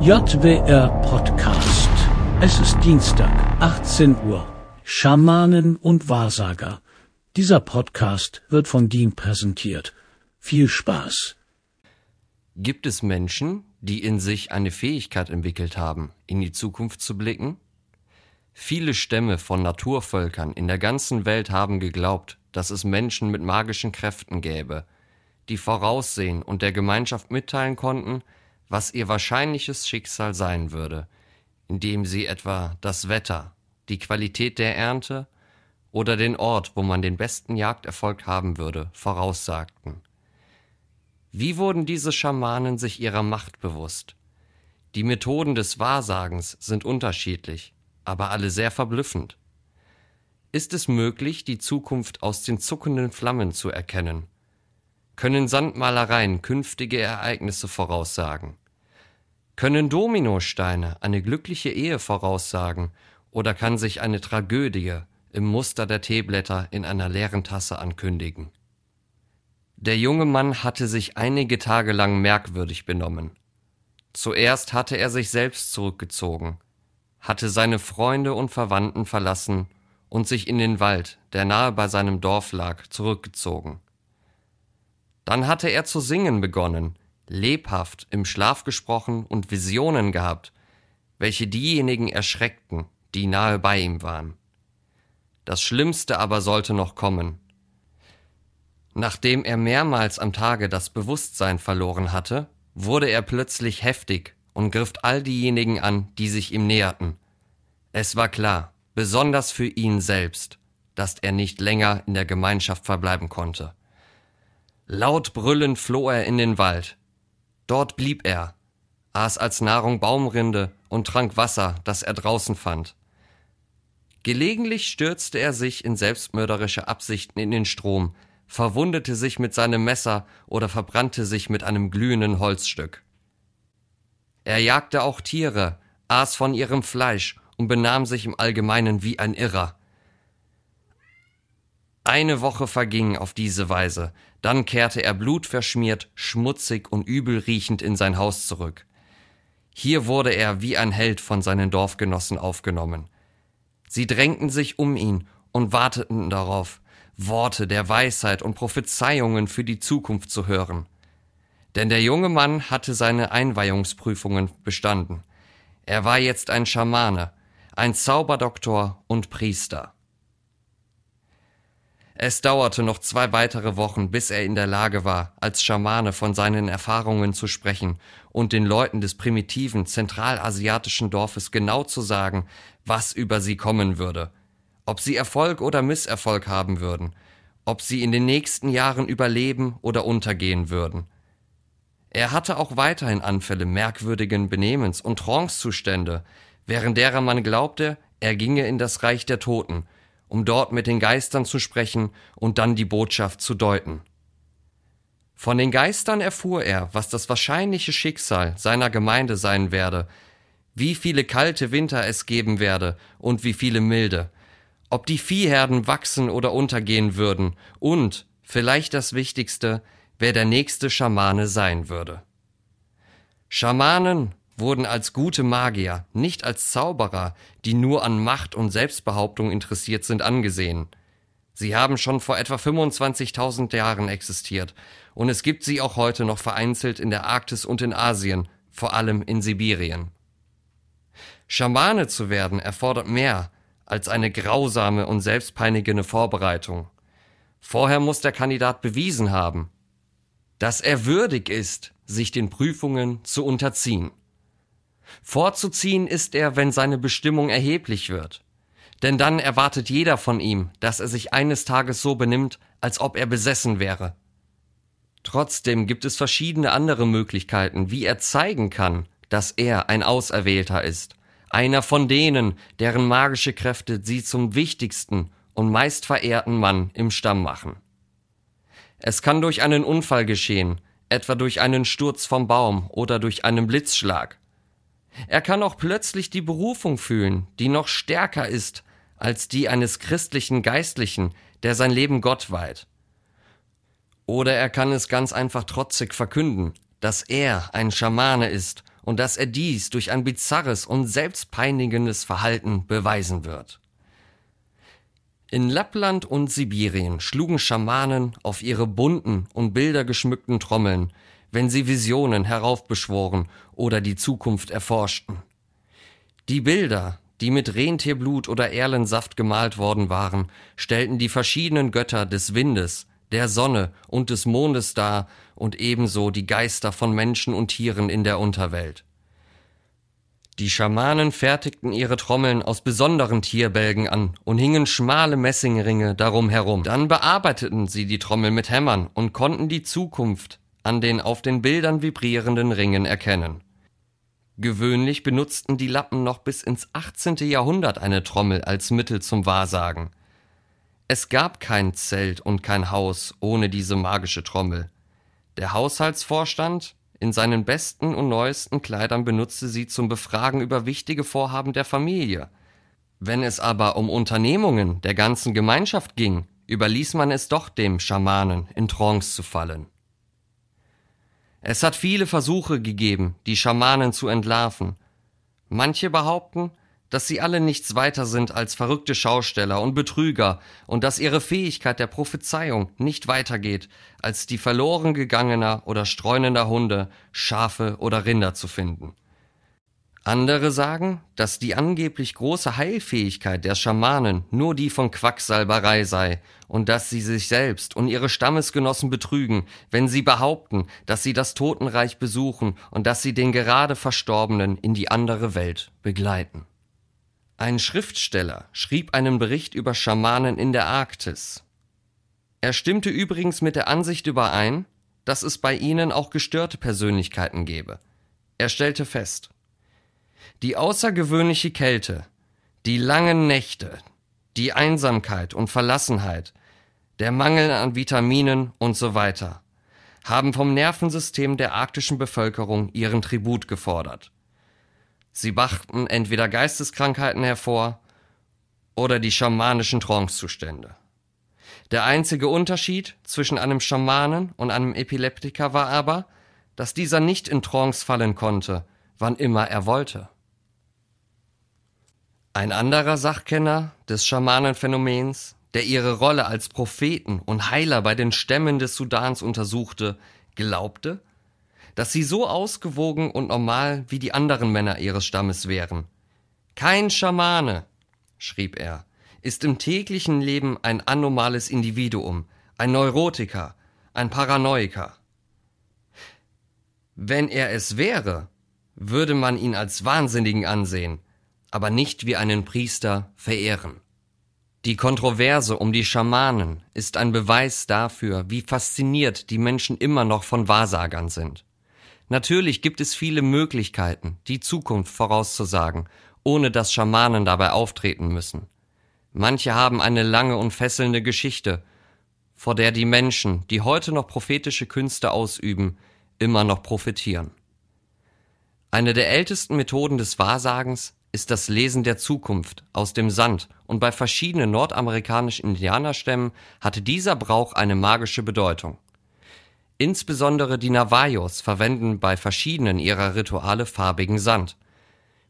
JWR Podcast. Es ist Dienstag, 18 Uhr. Schamanen und Wahrsager. Dieser Podcast wird von Dean präsentiert. Viel Spaß. Gibt es Menschen, die in sich eine Fähigkeit entwickelt haben, in die Zukunft zu blicken? Viele Stämme von Naturvölkern in der ganzen Welt haben geglaubt, dass es Menschen mit magischen Kräften gäbe, die voraussehen und der Gemeinschaft mitteilen konnten, was ihr wahrscheinliches Schicksal sein würde, indem sie etwa das Wetter, die Qualität der Ernte oder den Ort, wo man den besten Jagderfolg haben würde, voraussagten. Wie wurden diese Schamanen sich ihrer Macht bewusst? Die Methoden des Wahrsagens sind unterschiedlich, aber alle sehr verblüffend. Ist es möglich, die Zukunft aus den zuckenden Flammen zu erkennen? Können Sandmalereien künftige Ereignisse voraussagen? Können Dominosteine eine glückliche Ehe voraussagen oder kann sich eine Tragödie im Muster der Teeblätter in einer leeren Tasse ankündigen? Der junge Mann hatte sich einige Tage lang merkwürdig benommen. Zuerst hatte er sich selbst zurückgezogen, hatte seine Freunde und Verwandten verlassen und sich in den Wald, der nahe bei seinem Dorf lag, zurückgezogen. Dann hatte er zu singen begonnen, lebhaft im Schlaf gesprochen und Visionen gehabt, welche diejenigen erschreckten, die nahe bei ihm waren. Das Schlimmste aber sollte noch kommen. Nachdem er mehrmals am Tage das Bewusstsein verloren hatte, wurde er plötzlich heftig und griff all diejenigen an, die sich ihm näherten. Es war klar, besonders für ihn selbst, dass er nicht länger in der Gemeinschaft verbleiben konnte. Laut brüllend floh er in den Wald. Dort blieb er, aß als Nahrung Baumrinde und trank Wasser, das er draußen fand. Gelegentlich stürzte er sich in selbstmörderische Absichten in den Strom, verwundete sich mit seinem Messer oder verbrannte sich mit einem glühenden Holzstück. Er jagte auch Tiere, aß von ihrem Fleisch und benahm sich im Allgemeinen wie ein Irrer. Eine Woche verging auf diese Weise, dann kehrte er blutverschmiert, schmutzig und übelriechend in sein Haus zurück. Hier wurde er wie ein Held von seinen Dorfgenossen aufgenommen. Sie drängten sich um ihn und warteten darauf, Worte der Weisheit und Prophezeiungen für die Zukunft zu hören. Denn der junge Mann hatte seine Einweihungsprüfungen bestanden. Er war jetzt ein Schamane, ein Zauberdoktor und Priester. Es dauerte noch zwei weitere Wochen, bis er in der Lage war, als Schamane von seinen Erfahrungen zu sprechen und den Leuten des primitiven zentralasiatischen Dorfes genau zu sagen, was über sie kommen würde, ob sie Erfolg oder Misserfolg haben würden, ob sie in den nächsten Jahren überleben oder untergehen würden. Er hatte auch weiterhin Anfälle merkwürdigen Benehmens und Trancezustände, während derer man glaubte, er ginge in das Reich der Toten – um dort mit den Geistern zu sprechen und dann die Botschaft zu deuten. Von den Geistern erfuhr er, was das wahrscheinliche Schicksal seiner Gemeinde sein werde, wie viele kalte Winter es geben werde und wie viele milde, ob die Viehherden wachsen oder untergehen würden und, vielleicht das Wichtigste, wer der nächste Schamane sein würde. Schamanen wurden als gute Magier, nicht als Zauberer, die nur an Macht und Selbstbehauptung interessiert sind, angesehen. Sie haben schon vor etwa 25.000 Jahren existiert und es gibt sie auch heute noch vereinzelt in der Arktis und in Asien, vor allem in Sibirien. Schamane zu werden erfordert mehr als eine grausame und selbstpeinigende Vorbereitung. Vorher muss der Kandidat bewiesen haben, dass er würdig ist, sich den Prüfungen zu unterziehen. Vorzuziehen ist er, wenn seine Bestimmung erheblich wird. Denn dann erwartet jeder von ihm, dass er sich eines Tages so benimmt, als ob er besessen wäre. Trotzdem gibt es verschiedene andere Möglichkeiten, wie er zeigen kann, dass er ein Auserwählter ist, einer von denen, deren magische Kräfte sie zum wichtigsten und meist verehrten Mann im Stamm machen. Es kann durch einen Unfall geschehen, etwa durch einen Sturz vom Baum oder durch einen Blitzschlag. Er kann auch plötzlich die Berufung fühlen, die noch stärker ist als die eines christlichen Geistlichen, der sein Leben Gott weiht. Oder er kann es ganz einfach trotzig verkünden, dass er ein Schamane ist und dass er dies durch ein bizarres und selbstpeinigendes Verhalten beweisen wird. In Lappland und Sibirien schlugen Schamanen auf ihre bunten und bildergeschmückten Trommeln, wenn sie Visionen heraufbeschworen oder die Zukunft erforschten. Die Bilder, die mit Rentierblut oder Erlensaft gemalt worden waren, stellten die verschiedenen Götter des Windes, der Sonne und des Mondes dar und ebenso die Geister von Menschen und Tieren in der Unterwelt. Die Schamanen fertigten ihre Trommeln aus besonderen Tierbälgen an und hingen schmale Messingringe darum herum. Dann bearbeiteten sie die Trommel mit Hämmern und konnten die Zukunft an den auf den Bildern vibrierenden Ringen erkennen. Gewöhnlich benutzten die Lappen noch bis ins 18. Jahrhundert eine Trommel als Mittel zum Wahrsagen. Es gab kein Zelt und kein Haus ohne diese magische Trommel. Der Haushaltsvorstand in seinen besten und neuesten Kleidern benutzte sie zum Befragen über wichtige Vorhaben der Familie. Wenn es aber um Unternehmungen der ganzen Gemeinschaft ging, überließ man es doch dem Schamanen in Trance zu fallen. Es hat viele Versuche gegeben, die Schamanen zu entlarven. Manche behaupten, dass sie alle nichts weiter sind als verrückte Schausteller und Betrüger und dass ihre Fähigkeit der Prophezeiung nicht weitergeht, als die verloren gegangener oder streunender Hunde, Schafe oder Rinder zu finden. Andere sagen, dass die angeblich große Heilfähigkeit der Schamanen nur die von Quacksalberei sei und dass sie sich selbst und ihre Stammesgenossen betrügen, wenn sie behaupten, dass sie das Totenreich besuchen und dass sie den gerade Verstorbenen in die andere Welt begleiten. Ein Schriftsteller schrieb einen Bericht über Schamanen in der Arktis. Er stimmte übrigens mit der Ansicht überein, dass es bei ihnen auch gestörte Persönlichkeiten gebe. Er stellte fest, die außergewöhnliche Kälte, die langen Nächte, die Einsamkeit und Verlassenheit, der Mangel an Vitaminen und so weiter haben vom Nervensystem der arktischen Bevölkerung ihren Tribut gefordert. Sie brachten entweder Geisteskrankheiten hervor oder die schamanischen Trancezustände. Der einzige Unterschied zwischen einem Schamanen und einem Epileptiker war aber, dass dieser nicht in Trance fallen konnte, wann immer er wollte. Ein anderer Sachkenner des Schamanenphänomens, der ihre Rolle als Propheten und Heiler bei den Stämmen des Sudans untersuchte, glaubte, dass sie so ausgewogen und normal wie die anderen Männer ihres Stammes wären. Kein Schamane, schrieb er, ist im täglichen Leben ein anomales Individuum, ein Neurotiker, ein Paranoiker. Wenn er es wäre, würde man ihn als Wahnsinnigen ansehen, aber nicht wie einen Priester verehren. Die Kontroverse um die Schamanen ist ein Beweis dafür, wie fasziniert die Menschen immer noch von Wahrsagern sind. Natürlich gibt es viele Möglichkeiten, die Zukunft vorauszusagen, ohne dass Schamanen dabei auftreten müssen. Manche haben eine lange und fesselnde Geschichte, vor der die Menschen, die heute noch prophetische Künste ausüben, immer noch profitieren. Eine der ältesten Methoden des Wahrsagens ist das Lesen der Zukunft aus dem Sand und bei verschiedenen nordamerikanischen Indianerstämmen hatte dieser Brauch eine magische Bedeutung. Insbesondere die Navajos verwenden bei verschiedenen ihrer Rituale farbigen Sand.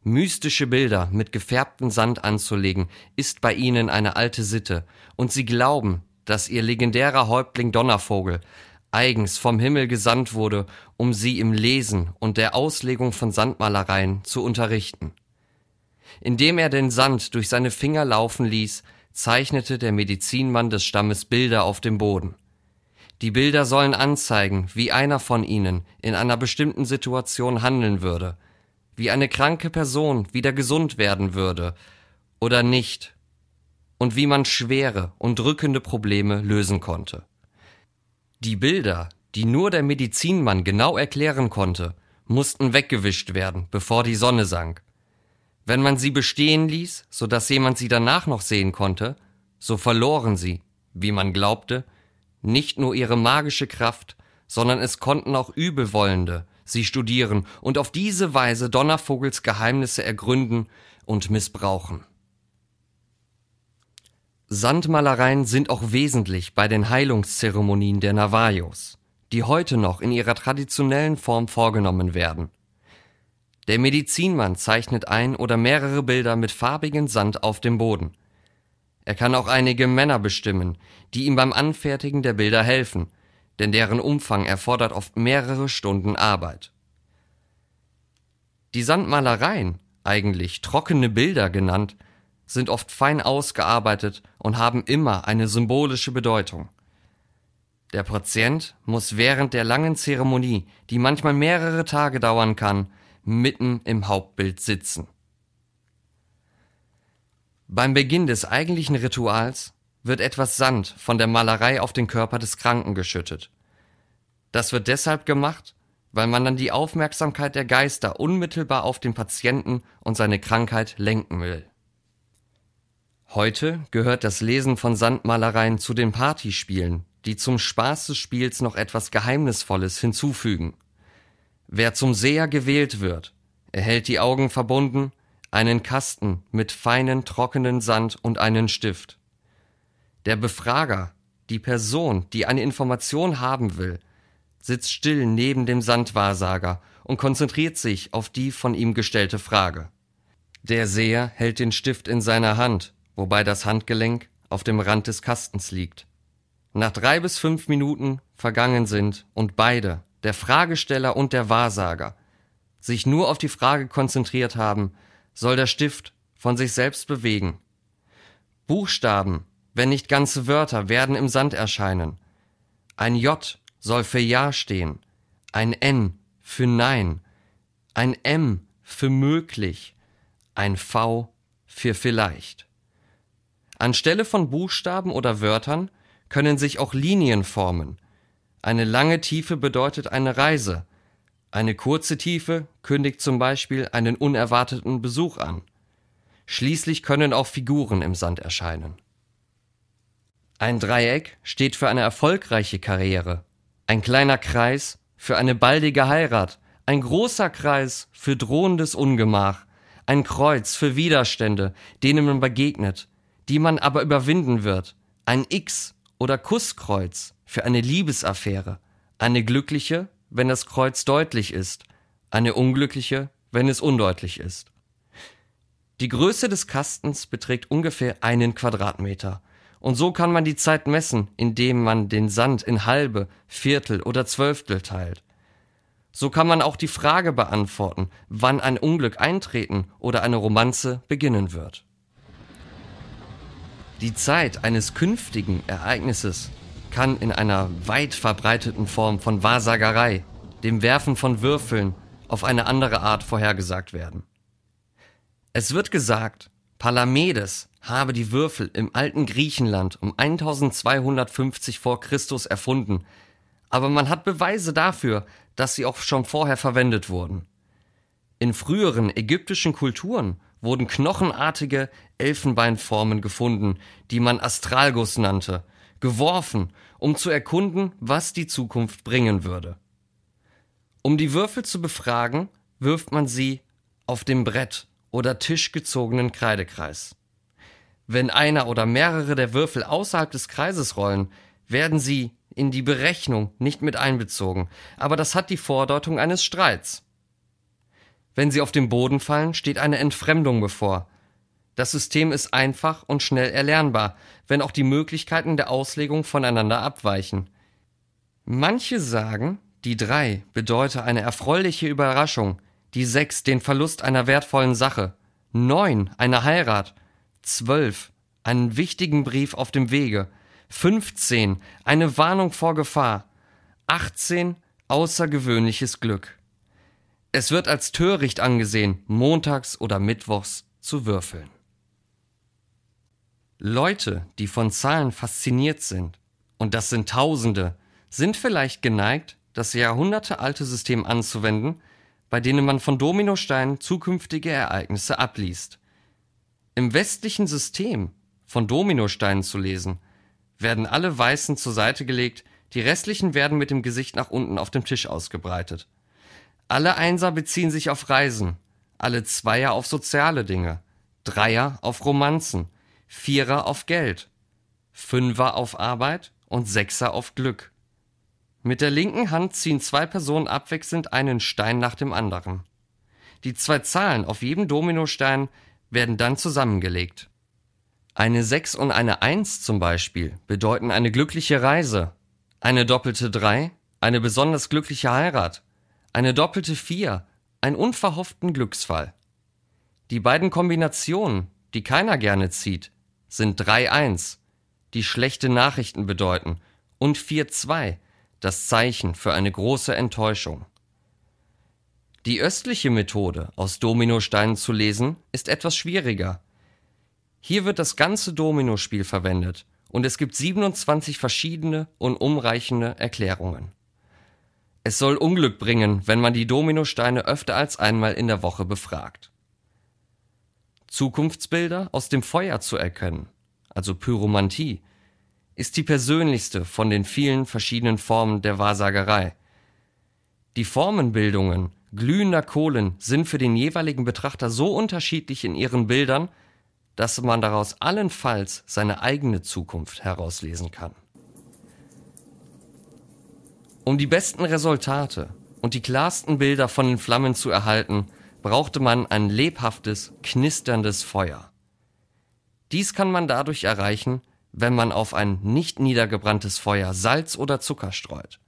Mystische Bilder mit gefärbtem Sand anzulegen, ist bei ihnen eine alte Sitte, und sie glauben, dass ihr legendärer Häuptling Donnervogel eigens vom Himmel gesandt wurde, um sie im Lesen und der Auslegung von Sandmalereien zu unterrichten. Indem er den Sand durch seine Finger laufen ließ, zeichnete der Medizinmann des Stammes Bilder auf dem Boden. Die Bilder sollen anzeigen, wie einer von ihnen in einer bestimmten Situation handeln würde, wie eine kranke Person wieder gesund werden würde oder nicht, und wie man schwere und drückende Probleme lösen konnte. Die Bilder, die nur der Medizinmann genau erklären konnte, mussten weggewischt werden, bevor die Sonne sank. Wenn man sie bestehen ließ, so dass jemand sie danach noch sehen konnte, so verloren sie, wie man glaubte, nicht nur ihre magische Kraft, sondern es konnten auch Übelwollende sie studieren und auf diese Weise Donnervogels Geheimnisse ergründen und missbrauchen. Sandmalereien sind auch wesentlich bei den Heilungszeremonien der Navajos, die heute noch in ihrer traditionellen Form vorgenommen werden. Der Medizinmann zeichnet ein oder mehrere Bilder mit farbigem Sand auf dem Boden. Er kann auch einige Männer bestimmen, die ihm beim Anfertigen der Bilder helfen, denn deren Umfang erfordert oft mehrere Stunden Arbeit. Die Sandmalereien, eigentlich trockene Bilder genannt, sind oft fein ausgearbeitet und haben immer eine symbolische Bedeutung. Der Patient muss während der langen Zeremonie, die manchmal mehrere Tage dauern kann, mitten im Hauptbild sitzen. Beim Beginn des eigentlichen Rituals wird etwas Sand von der Malerei auf den Körper des Kranken geschüttet. Das wird deshalb gemacht, weil man dann die Aufmerksamkeit der Geister unmittelbar auf den Patienten und seine Krankheit lenken will. Heute gehört das Lesen von Sandmalereien zu den Partyspielen, die zum Spaß des Spiels noch etwas Geheimnisvolles hinzufügen. Wer zum Seher gewählt wird, erhält die Augen verbunden einen Kasten mit feinen, trockenen Sand und einen Stift. Der Befrager, die Person, die eine Information haben will, sitzt still neben dem Sandwahrsager und konzentriert sich auf die von ihm gestellte Frage. Der Seher hält den Stift in seiner Hand, wobei das Handgelenk auf dem Rand des Kastens liegt. Nach drei bis fünf Minuten vergangen sind und beide, der Fragesteller und der Wahrsager, sich nur auf die Frage konzentriert haben, soll der Stift von sich selbst bewegen. Buchstaben, wenn nicht ganze Wörter, werden im Sand erscheinen. Ein J soll für Ja stehen, ein N für Nein, ein M für möglich, ein V für vielleicht. Anstelle von Buchstaben oder Wörtern können sich auch Linien formen. Eine lange Tiefe bedeutet eine Reise, eine kurze Tiefe kündigt zum Beispiel einen unerwarteten Besuch an. Schließlich können auch Figuren im Sand erscheinen. Ein Dreieck steht für eine erfolgreiche Karriere, ein kleiner Kreis für eine baldige Heirat, ein großer Kreis für drohendes Ungemach, ein Kreuz für Widerstände, denen man begegnet, die man aber überwinden wird, ein X oder Kusskreuz für eine Liebesaffäre, eine glückliche wenn das Kreuz deutlich ist, eine unglückliche, wenn es undeutlich ist. Die Größe des Kastens beträgt ungefähr einen Quadratmeter. Und so kann man die Zeit messen, indem man den Sand in halbe, Viertel oder Zwölftel teilt. So kann man auch die Frage beantworten, wann ein Unglück eintreten oder eine Romanze beginnen wird. Die Zeit eines künftigen Ereignisses kann in einer weit verbreiteten Form von Wahrsagerei, dem Werfen von Würfeln, auf eine andere Art vorhergesagt werden. Es wird gesagt, Palamedes habe die Würfel im alten Griechenland um 1250 vor Christus erfunden, aber man hat Beweise dafür, dass sie auch schon vorher verwendet wurden. In früheren ägyptischen Kulturen wurden knochenartige Elfenbeinformen gefunden, die man Astralguss nannte geworfen, um zu erkunden, was die Zukunft bringen würde. Um die Würfel zu befragen, wirft man sie auf dem Brett oder Tisch gezogenen Kreidekreis. Wenn einer oder mehrere der Würfel außerhalb des Kreises rollen, werden sie in die Berechnung nicht mit einbezogen, aber das hat die Vordeutung eines Streits. Wenn sie auf den Boden fallen, steht eine Entfremdung bevor, das System ist einfach und schnell erlernbar, wenn auch die Möglichkeiten der Auslegung voneinander abweichen. Manche sagen, die drei bedeute eine erfreuliche Überraschung, die sechs den Verlust einer wertvollen Sache, neun eine Heirat, zwölf einen wichtigen Brief auf dem Wege, fünfzehn eine Warnung vor Gefahr, achtzehn außergewöhnliches Glück. Es wird als töricht angesehen, montags oder mittwochs zu würfeln. Leute, die von Zahlen fasziniert sind, und das sind Tausende, sind vielleicht geneigt, das jahrhundertealte System anzuwenden, bei denen man von Dominosteinen zukünftige Ereignisse abliest. Im westlichen System von Dominosteinen zu lesen, werden alle Weißen zur Seite gelegt, die restlichen werden mit dem Gesicht nach unten auf dem Tisch ausgebreitet. Alle Einser beziehen sich auf Reisen, alle Zweier auf soziale Dinge, Dreier auf Romanzen, Vierer auf Geld, Fünfer auf Arbeit und Sechser auf Glück. Mit der linken Hand ziehen zwei Personen abwechselnd einen Stein nach dem anderen. Die zwei Zahlen auf jedem Dominostein werden dann zusammengelegt. Eine 6 und eine 1 zum Beispiel bedeuten eine glückliche Reise, eine doppelte 3 eine besonders glückliche Heirat, eine doppelte 4 einen unverhofften Glücksfall. Die beiden Kombinationen, die keiner gerne zieht, sind 3-1, die schlechte Nachrichten bedeuten, und 4-2, das Zeichen für eine große Enttäuschung. Die östliche Methode, aus Dominosteinen zu lesen, ist etwas schwieriger. Hier wird das ganze Dominospiel verwendet und es gibt 27 verschiedene und umreichende Erklärungen. Es soll Unglück bringen, wenn man die Dominosteine öfter als einmal in der Woche befragt. Zukunftsbilder aus dem Feuer zu erkennen, also Pyromantie, ist die persönlichste von den vielen verschiedenen Formen der Wahrsagerei. Die Formenbildungen glühender Kohlen sind für den jeweiligen Betrachter so unterschiedlich in ihren Bildern, dass man daraus allenfalls seine eigene Zukunft herauslesen kann. Um die besten Resultate und die klarsten Bilder von den Flammen zu erhalten, brauchte man ein lebhaftes, knisterndes Feuer. Dies kann man dadurch erreichen, wenn man auf ein nicht niedergebranntes Feuer Salz oder Zucker streut.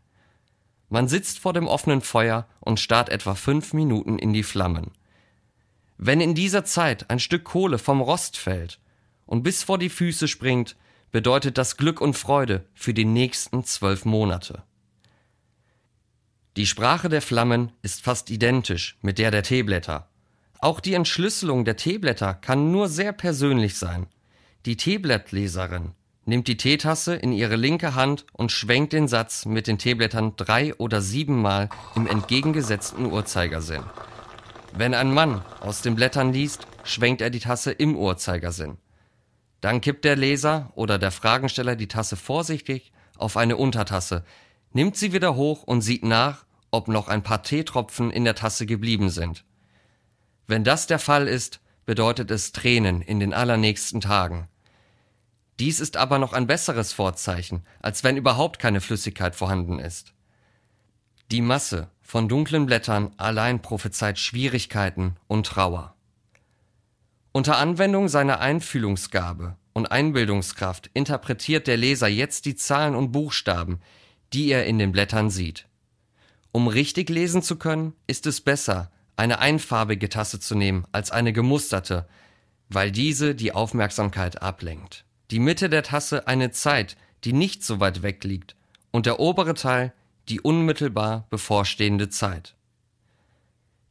Man sitzt vor dem offenen Feuer und starrt etwa fünf Minuten in die Flammen. Wenn in dieser Zeit ein Stück Kohle vom Rost fällt und bis vor die Füße springt, bedeutet das Glück und Freude für die nächsten zwölf Monate. Die Sprache der Flammen ist fast identisch mit der der Teeblätter. Auch die Entschlüsselung der Teeblätter kann nur sehr persönlich sein. Die Teeblattleserin nimmt die Teetasse in ihre linke Hand und schwenkt den Satz mit den Teeblättern drei oder siebenmal im entgegengesetzten Uhrzeigersinn. Wenn ein Mann aus den Blättern liest, schwenkt er die Tasse im Uhrzeigersinn. Dann kippt der Leser oder der Fragensteller die Tasse vorsichtig auf eine Untertasse, nimmt sie wieder hoch und sieht nach, ob noch ein paar Teetropfen in der Tasse geblieben sind. Wenn das der Fall ist, bedeutet es Tränen in den allernächsten Tagen. Dies ist aber noch ein besseres Vorzeichen, als wenn überhaupt keine Flüssigkeit vorhanden ist. Die Masse von dunklen Blättern allein prophezeit Schwierigkeiten und Trauer. Unter Anwendung seiner Einfühlungsgabe und Einbildungskraft interpretiert der Leser jetzt die Zahlen und Buchstaben, die er in den Blättern sieht. Um richtig lesen zu können, ist es besser, eine einfarbige Tasse zu nehmen als eine gemusterte, weil diese die Aufmerksamkeit ablenkt. Die Mitte der Tasse eine Zeit, die nicht so weit weg liegt, und der obere Teil die unmittelbar bevorstehende Zeit.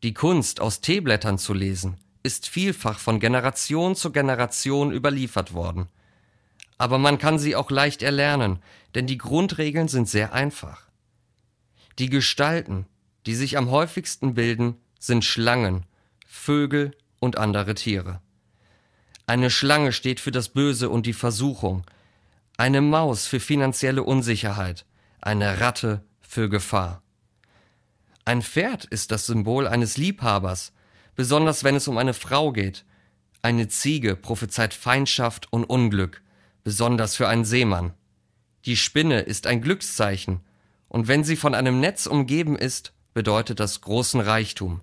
Die Kunst, aus Teeblättern zu lesen, ist vielfach von Generation zu Generation überliefert worden. Aber man kann sie auch leicht erlernen, denn die Grundregeln sind sehr einfach. Die Gestalten, die sich am häufigsten bilden, sind Schlangen, Vögel und andere Tiere. Eine Schlange steht für das Böse und die Versuchung, eine Maus für finanzielle Unsicherheit, eine Ratte für Gefahr. Ein Pferd ist das Symbol eines Liebhabers, besonders wenn es um eine Frau geht. Eine Ziege prophezeit Feindschaft und Unglück, besonders für einen Seemann. Die Spinne ist ein Glückszeichen, und wenn sie von einem Netz umgeben ist, bedeutet das großen Reichtum.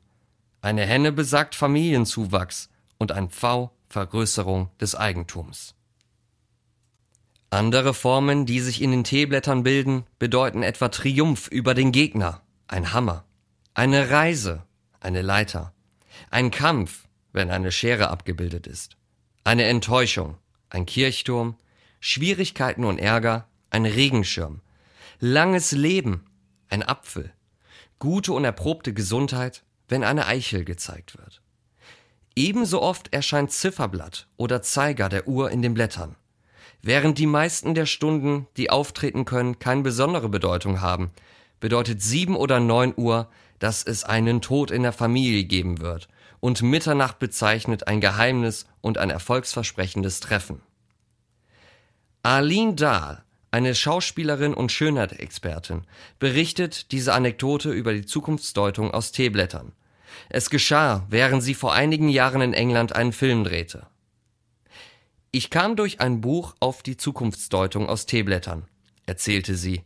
Eine Henne besagt Familienzuwachs und ein Pfau Vergrößerung des Eigentums. Andere Formen, die sich in den Teeblättern bilden, bedeuten etwa Triumph über den Gegner, ein Hammer, eine Reise, eine Leiter, ein Kampf, wenn eine Schere abgebildet ist, eine Enttäuschung, ein Kirchturm, Schwierigkeiten und Ärger, ein Regenschirm, langes Leben, ein Apfel, gute und erprobte Gesundheit, wenn eine Eichel gezeigt wird. Ebenso oft erscheint Zifferblatt oder Zeiger der Uhr in den Blättern. Während die meisten der Stunden, die auftreten können, keine besondere Bedeutung haben, bedeutet sieben oder neun Uhr, dass es einen Tod in der Familie geben wird und Mitternacht bezeichnet ein Geheimnis und ein erfolgsversprechendes Treffen. Arlene Dahl, eine Schauspielerin und Schönheitsexpertin, berichtet diese Anekdote über die Zukunftsdeutung aus Teeblättern. Es geschah, während sie vor einigen Jahren in England einen Film drehte. Ich kam durch ein Buch auf die Zukunftsdeutung aus Teeblättern, erzählte sie,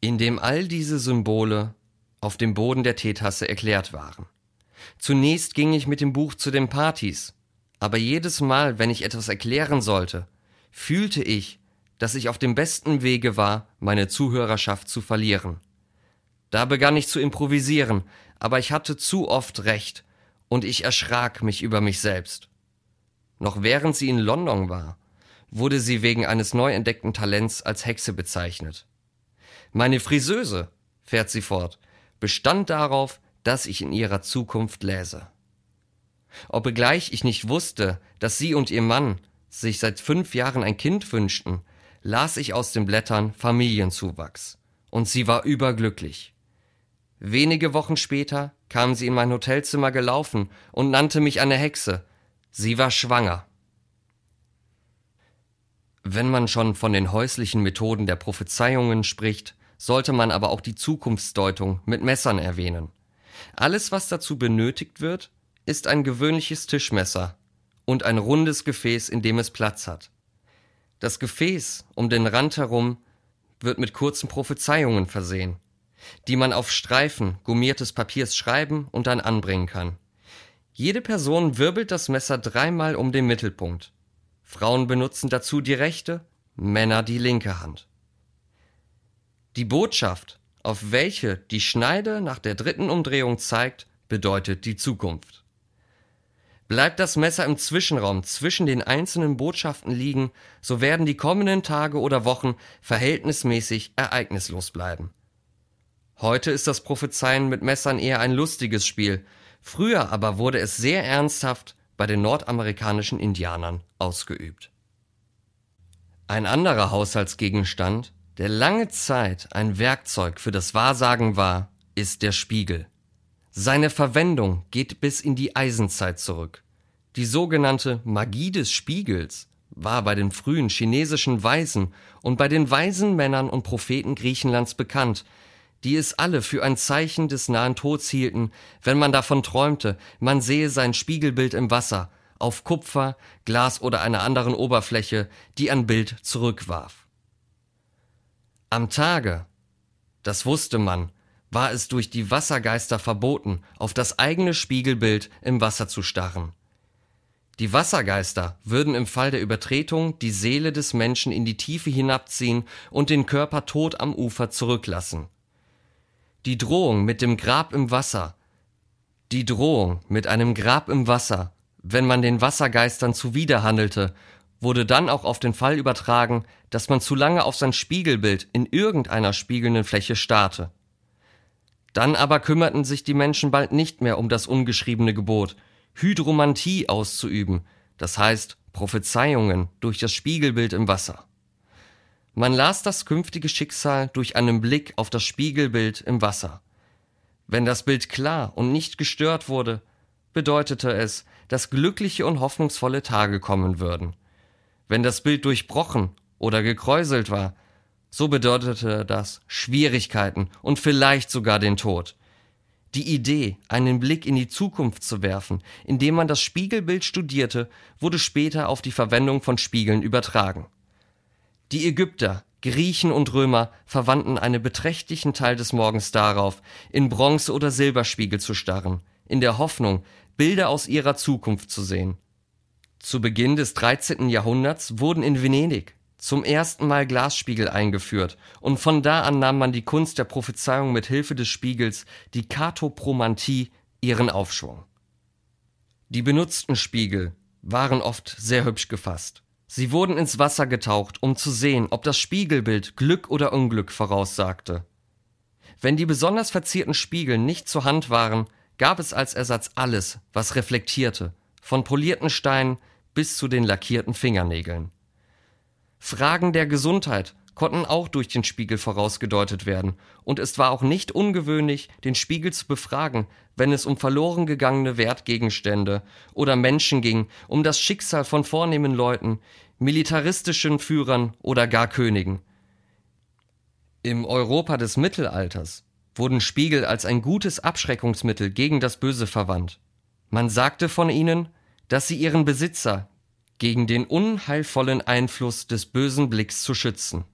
in dem all diese Symbole auf dem Boden der Teetasse erklärt waren. Zunächst ging ich mit dem Buch zu den Partys, aber jedes Mal, wenn ich etwas erklären sollte, fühlte ich, dass ich auf dem besten Wege war, meine Zuhörerschaft zu verlieren. Da begann ich zu improvisieren, aber ich hatte zu oft recht, und ich erschrak mich über mich selbst. Noch während sie in London war, wurde sie wegen eines neu entdeckten Talents als Hexe bezeichnet. Meine Friseuse, fährt sie fort, bestand darauf, dass ich in ihrer Zukunft läse. Obgleich ich nicht wusste, dass sie und ihr Mann sich seit fünf Jahren ein Kind wünschten, las ich aus den Blättern Familienzuwachs, und sie war überglücklich. Wenige Wochen später kam sie in mein Hotelzimmer gelaufen und nannte mich eine Hexe. Sie war schwanger. Wenn man schon von den häuslichen Methoden der Prophezeiungen spricht, sollte man aber auch die Zukunftsdeutung mit Messern erwähnen. Alles, was dazu benötigt wird, ist ein gewöhnliches Tischmesser und ein rundes Gefäß, in dem es Platz hat. Das Gefäß um den Rand herum wird mit kurzen Prophezeiungen versehen, die man auf Streifen gummiertes Papiers schreiben und dann anbringen kann. Jede Person wirbelt das Messer dreimal um den Mittelpunkt. Frauen benutzen dazu die rechte, Männer die linke Hand. Die Botschaft, auf welche die Schneide nach der dritten Umdrehung zeigt, bedeutet die Zukunft. Bleibt das Messer im Zwischenraum zwischen den einzelnen Botschaften liegen, so werden die kommenden Tage oder Wochen verhältnismäßig ereignislos bleiben. Heute ist das Prophezeien mit Messern eher ein lustiges Spiel, früher aber wurde es sehr ernsthaft bei den nordamerikanischen Indianern ausgeübt. Ein anderer Haushaltsgegenstand der lange Zeit ein Werkzeug für das Wahrsagen war, ist der Spiegel. Seine Verwendung geht bis in die Eisenzeit zurück. Die sogenannte Magie des Spiegels war bei den frühen chinesischen Weisen und bei den weisen Männern und Propheten Griechenlands bekannt, die es alle für ein Zeichen des nahen Tods hielten, wenn man davon träumte, man sehe sein Spiegelbild im Wasser, auf Kupfer, Glas oder einer anderen Oberfläche, die ein Bild zurückwarf. Am Tage, das wusste man, war es durch die Wassergeister verboten, auf das eigene Spiegelbild im Wasser zu starren. Die Wassergeister würden im Fall der Übertretung die Seele des Menschen in die Tiefe hinabziehen und den Körper tot am Ufer zurücklassen. Die Drohung mit dem Grab im Wasser, die Drohung mit einem Grab im Wasser, wenn man den Wassergeistern zuwiderhandelte wurde dann auch auf den Fall übertragen, dass man zu lange auf sein Spiegelbild in irgendeiner spiegelnden Fläche starrte. Dann aber kümmerten sich die Menschen bald nicht mehr um das ungeschriebene Gebot, Hydromantie auszuüben, das heißt Prophezeiungen durch das Spiegelbild im Wasser. Man las das künftige Schicksal durch einen Blick auf das Spiegelbild im Wasser. Wenn das Bild klar und nicht gestört wurde, bedeutete es, dass glückliche und hoffnungsvolle Tage kommen würden. Wenn das Bild durchbrochen oder gekräuselt war, so bedeutete das Schwierigkeiten und vielleicht sogar den Tod. Die Idee, einen Blick in die Zukunft zu werfen, indem man das Spiegelbild studierte, wurde später auf die Verwendung von Spiegeln übertragen. Die Ägypter, Griechen und Römer verwandten einen beträchtlichen Teil des Morgens darauf, in Bronze- oder Silberspiegel zu starren, in der Hoffnung, Bilder aus ihrer Zukunft zu sehen. Zu Beginn des 13. Jahrhunderts wurden in Venedig zum ersten Mal Glasspiegel eingeführt und von da an nahm man die Kunst der Prophezeiung mit Hilfe des Spiegels, die Katopromantie, ihren Aufschwung. Die benutzten Spiegel waren oft sehr hübsch gefasst. Sie wurden ins Wasser getaucht, um zu sehen, ob das Spiegelbild Glück oder Unglück voraussagte. Wenn die besonders verzierten Spiegel nicht zur Hand waren, gab es als Ersatz alles, was reflektierte, von polierten Steinen bis zu den lackierten Fingernägeln. Fragen der Gesundheit konnten auch durch den Spiegel vorausgedeutet werden, und es war auch nicht ungewöhnlich, den Spiegel zu befragen, wenn es um verloren gegangene Wertgegenstände oder Menschen ging, um das Schicksal von vornehmen Leuten, militaristischen Führern oder gar Königen. Im Europa des Mittelalters wurden Spiegel als ein gutes Abschreckungsmittel gegen das Böse verwandt. Man sagte von ihnen, dass sie ihren Besitzer gegen den unheilvollen Einfluss des bösen Blicks zu schützen.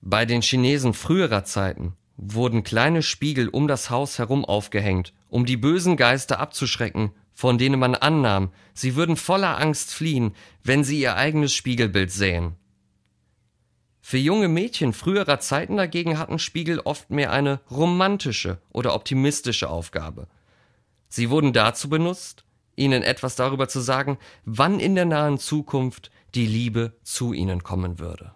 Bei den Chinesen früherer Zeiten wurden kleine Spiegel um das Haus herum aufgehängt, um die bösen Geister abzuschrecken, von denen man annahm, sie würden voller Angst fliehen, wenn sie ihr eigenes Spiegelbild sähen. Für junge Mädchen früherer Zeiten dagegen hatten Spiegel oft mehr eine romantische oder optimistische Aufgabe. Sie wurden dazu benutzt, ihnen etwas darüber zu sagen, wann in der nahen Zukunft die Liebe zu ihnen kommen würde.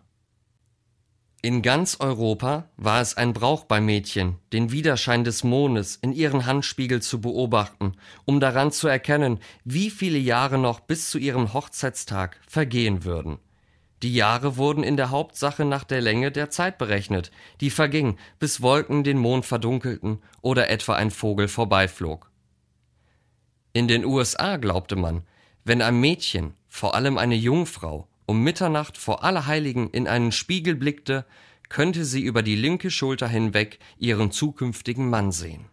In ganz Europa war es ein Brauch bei Mädchen, den Widerschein des Mondes in ihren Handspiegel zu beobachten, um daran zu erkennen, wie viele Jahre noch bis zu ihrem Hochzeitstag vergehen würden. Die Jahre wurden in der Hauptsache nach der Länge der Zeit berechnet, die verging, bis Wolken den Mond verdunkelten oder etwa ein Vogel vorbeiflog. In den USA glaubte man, wenn ein Mädchen, vor allem eine Jungfrau, um Mitternacht vor Allerheiligen in einen Spiegel blickte, könnte sie über die linke Schulter hinweg ihren zukünftigen Mann sehen.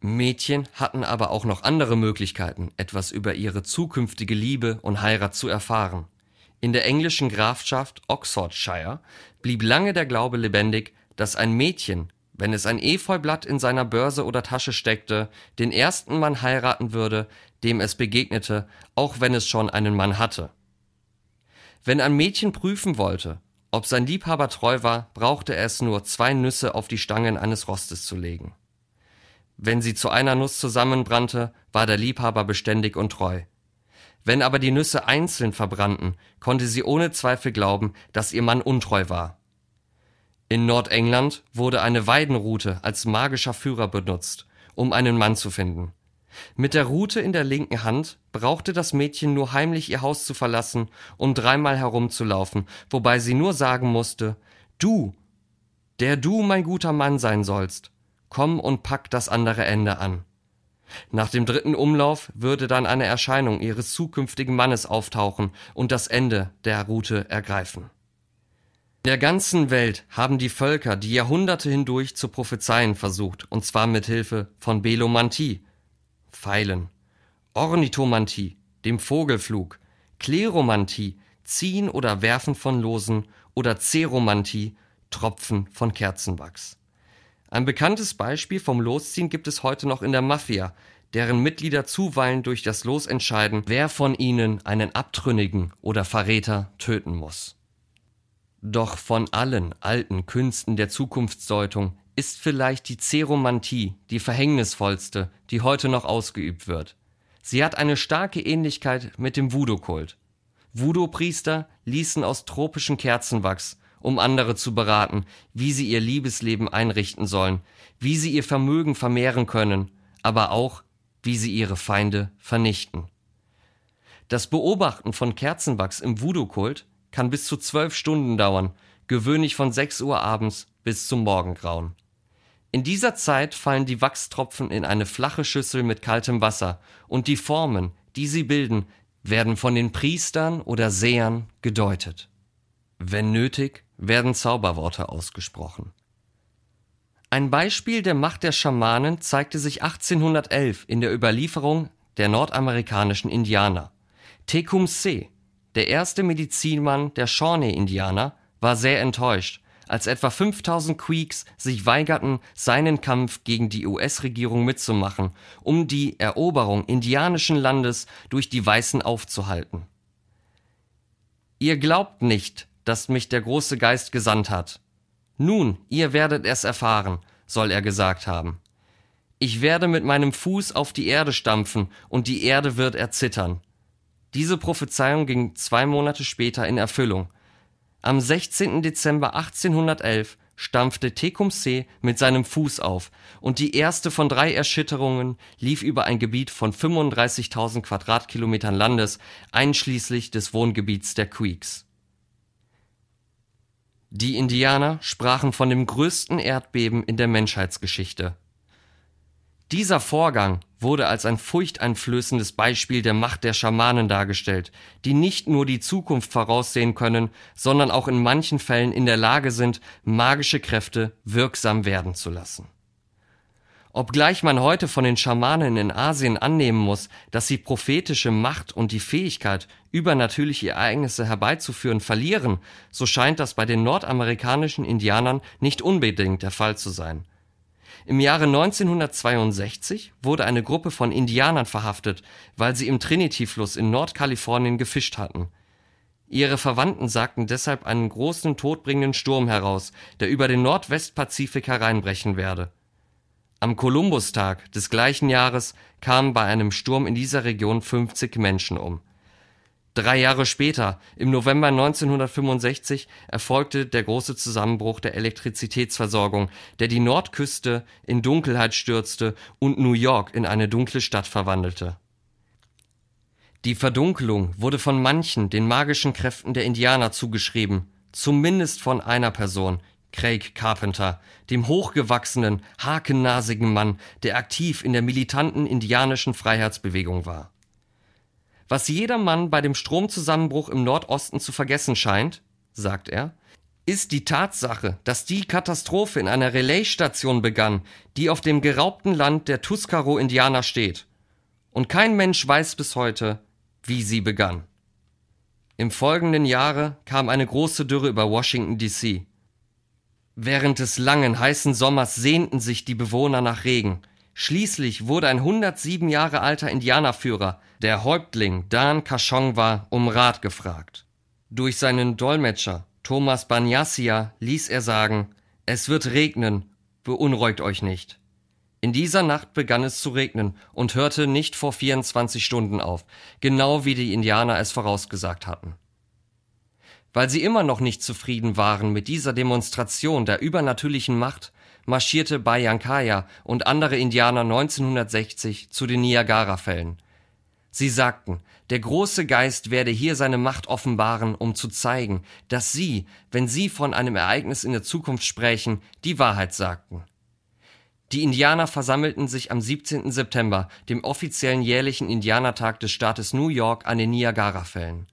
Mädchen hatten aber auch noch andere Möglichkeiten, etwas über ihre zukünftige Liebe und Heirat zu erfahren. In der englischen Grafschaft Oxfordshire blieb lange der Glaube lebendig, dass ein Mädchen, wenn es ein Efeublatt in seiner Börse oder Tasche steckte, den ersten Mann heiraten würde, dem es begegnete, auch wenn es schon einen Mann hatte. Wenn ein Mädchen prüfen wollte, ob sein Liebhaber treu war, brauchte es nur zwei Nüsse auf die Stangen eines Rostes zu legen. Wenn sie zu einer Nuss zusammenbrannte, war der Liebhaber beständig und treu. Wenn aber die Nüsse einzeln verbrannten, konnte sie ohne Zweifel glauben, dass ihr Mann untreu war. In Nordengland wurde eine Weidenrute als magischer Führer benutzt, um einen Mann zu finden. Mit der Rute in der linken Hand brauchte das Mädchen nur heimlich ihr Haus zu verlassen, um dreimal herumzulaufen, wobei sie nur sagen musste Du, der du mein guter Mann sein sollst, komm und pack das andere Ende an. Nach dem dritten Umlauf würde dann eine Erscheinung ihres zukünftigen Mannes auftauchen und das Ende der Route ergreifen. In der ganzen Welt haben die Völker die Jahrhunderte hindurch zu prophezeien versucht, und zwar mit Hilfe von Belomantie, Pfeilen, Ornithomantie, dem Vogelflug, Kleromantie, Ziehen oder Werfen von Losen oder Zeromantie, Tropfen von Kerzenwachs. Ein bekanntes Beispiel vom Losziehen gibt es heute noch in der Mafia, deren Mitglieder zuweilen durch das Los entscheiden, wer von ihnen einen Abtrünnigen oder Verräter töten muss. Doch von allen alten Künsten der Zukunftsdeutung ist vielleicht die Zeromantie die verhängnisvollste, die heute noch ausgeübt wird. Sie hat eine starke Ähnlichkeit mit dem Voodoo-Kult. Voodoo-Priester ließen aus tropischen Kerzenwachs, um andere zu beraten, wie sie ihr Liebesleben einrichten sollen, wie sie ihr Vermögen vermehren können, aber auch, wie sie ihre Feinde vernichten. Das Beobachten von Kerzenwachs im Voodoo-Kult kann bis zu zwölf Stunden dauern, gewöhnlich von sechs Uhr abends bis zum Morgengrauen. In dieser Zeit fallen die Wachstropfen in eine flache Schüssel mit kaltem Wasser, und die Formen, die sie bilden, werden von den Priestern oder Sehern gedeutet. Wenn nötig, werden Zauberworte ausgesprochen. Ein Beispiel der Macht der Schamanen zeigte sich 1811 in der Überlieferung der nordamerikanischen Indianer. Tecumseh, der erste Medizinmann der Shawnee-Indianer, war sehr enttäuscht, als etwa 5000 Creeks sich weigerten, seinen Kampf gegen die US-Regierung mitzumachen, um die Eroberung indianischen Landes durch die Weißen aufzuhalten. Ihr glaubt nicht, dass mich der große Geist gesandt hat. Nun, ihr werdet es erfahren, soll er gesagt haben. Ich werde mit meinem Fuß auf die Erde stampfen, und die Erde wird erzittern. Diese Prophezeiung ging zwei Monate später in Erfüllung, am 16. Dezember 1811 stampfte Tecumseh mit seinem Fuß auf, und die erste von drei Erschütterungen lief über ein Gebiet von 35.000 Quadratkilometern Landes, einschließlich des Wohngebiets der Creeks. Die Indianer sprachen von dem größten Erdbeben in der Menschheitsgeschichte dieser Vorgang wurde als ein furchteinflößendes Beispiel der Macht der Schamanen dargestellt, die nicht nur die Zukunft voraussehen können, sondern auch in manchen Fällen in der Lage sind, magische Kräfte wirksam werden zu lassen. Obgleich man heute von den Schamanen in Asien annehmen muss, dass sie prophetische Macht und die Fähigkeit, übernatürliche Ereignisse herbeizuführen, verlieren, so scheint das bei den nordamerikanischen Indianern nicht unbedingt der Fall zu sein. Im Jahre 1962 wurde eine Gruppe von Indianern verhaftet, weil sie im Trinity-Fluss in Nordkalifornien gefischt hatten. Ihre Verwandten sagten deshalb einen großen todbringenden Sturm heraus, der über den Nordwestpazifik hereinbrechen werde am Kolumbustag des gleichen Jahres kamen bei einem Sturm in dieser Region 50 Menschen um. Drei Jahre später, im November 1965, erfolgte der große Zusammenbruch der Elektrizitätsversorgung, der die Nordküste in Dunkelheit stürzte und New York in eine dunkle Stadt verwandelte. Die Verdunkelung wurde von manchen den magischen Kräften der Indianer zugeschrieben, zumindest von einer Person, Craig Carpenter, dem hochgewachsenen, hakennasigen Mann, der aktiv in der militanten indianischen Freiheitsbewegung war. Was jeder Mann bei dem Stromzusammenbruch im Nordosten zu vergessen scheint, sagt er, ist die Tatsache, dass die Katastrophe in einer Relaisstation begann, die auf dem geraubten Land der Tuscaro-Indianer steht. Und kein Mensch weiß bis heute, wie sie begann. Im folgenden Jahre kam eine große Dürre über Washington DC. Während des langen, heißen Sommers sehnten sich die Bewohner nach Regen. Schließlich wurde ein 107 Jahre alter Indianerführer, der Häuptling Dan Kashongwa, um Rat gefragt. Durch seinen Dolmetscher Thomas Banyassia ließ er sagen, es wird regnen, beunruhigt euch nicht. In dieser Nacht begann es zu regnen und hörte nicht vor 24 Stunden auf, genau wie die Indianer es vorausgesagt hatten. Weil sie immer noch nicht zufrieden waren mit dieser Demonstration der übernatürlichen Macht, marschierte Bayankaya und andere Indianer 1960 zu den Niagarafällen. Sie sagten, der große Geist werde hier seine Macht offenbaren, um zu zeigen, dass sie, wenn sie von einem Ereignis in der Zukunft sprechen, die Wahrheit sagten. Die Indianer versammelten sich am 17. September, dem offiziellen jährlichen Indianertag des Staates New York, an den Niagarafällen.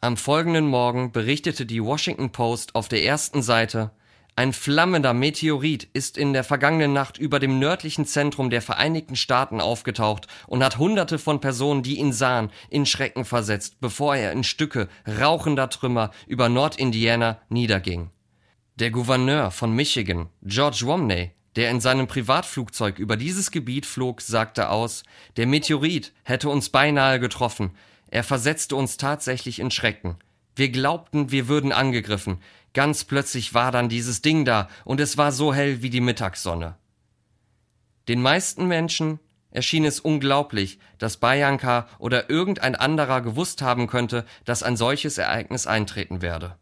Am folgenden Morgen berichtete die Washington Post auf der ersten Seite, ein flammender Meteorit ist in der vergangenen Nacht über dem nördlichen Zentrum der Vereinigten Staaten aufgetaucht und hat hunderte von Personen, die ihn sahen, in Schrecken versetzt, bevor er in Stücke rauchender Trümmer über Nordindiana niederging. Der Gouverneur von Michigan, George Romney, der in seinem Privatflugzeug über dieses Gebiet flog, sagte aus, der Meteorit hätte uns beinahe getroffen, er versetzte uns tatsächlich in Schrecken. Wir glaubten, wir würden angegriffen. Ganz plötzlich war dann dieses Ding da, und es war so hell wie die Mittagssonne. Den meisten Menschen erschien es unglaublich, dass Bayanka oder irgendein anderer gewusst haben könnte, dass ein solches Ereignis eintreten werde.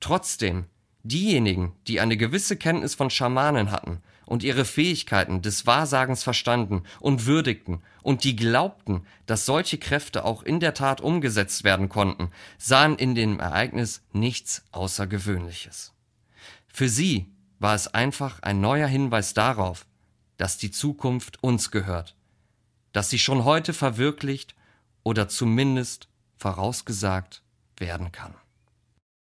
Trotzdem, diejenigen, die eine gewisse Kenntnis von Schamanen hatten und ihre Fähigkeiten des Wahrsagens verstanden und würdigten und die glaubten, dass solche Kräfte auch in der Tat umgesetzt werden konnten, sahen in dem Ereignis nichts Außergewöhnliches. Für sie war es einfach ein neuer Hinweis darauf, dass die Zukunft uns gehört, dass sie schon heute verwirklicht oder zumindest vorausgesagt werden kann.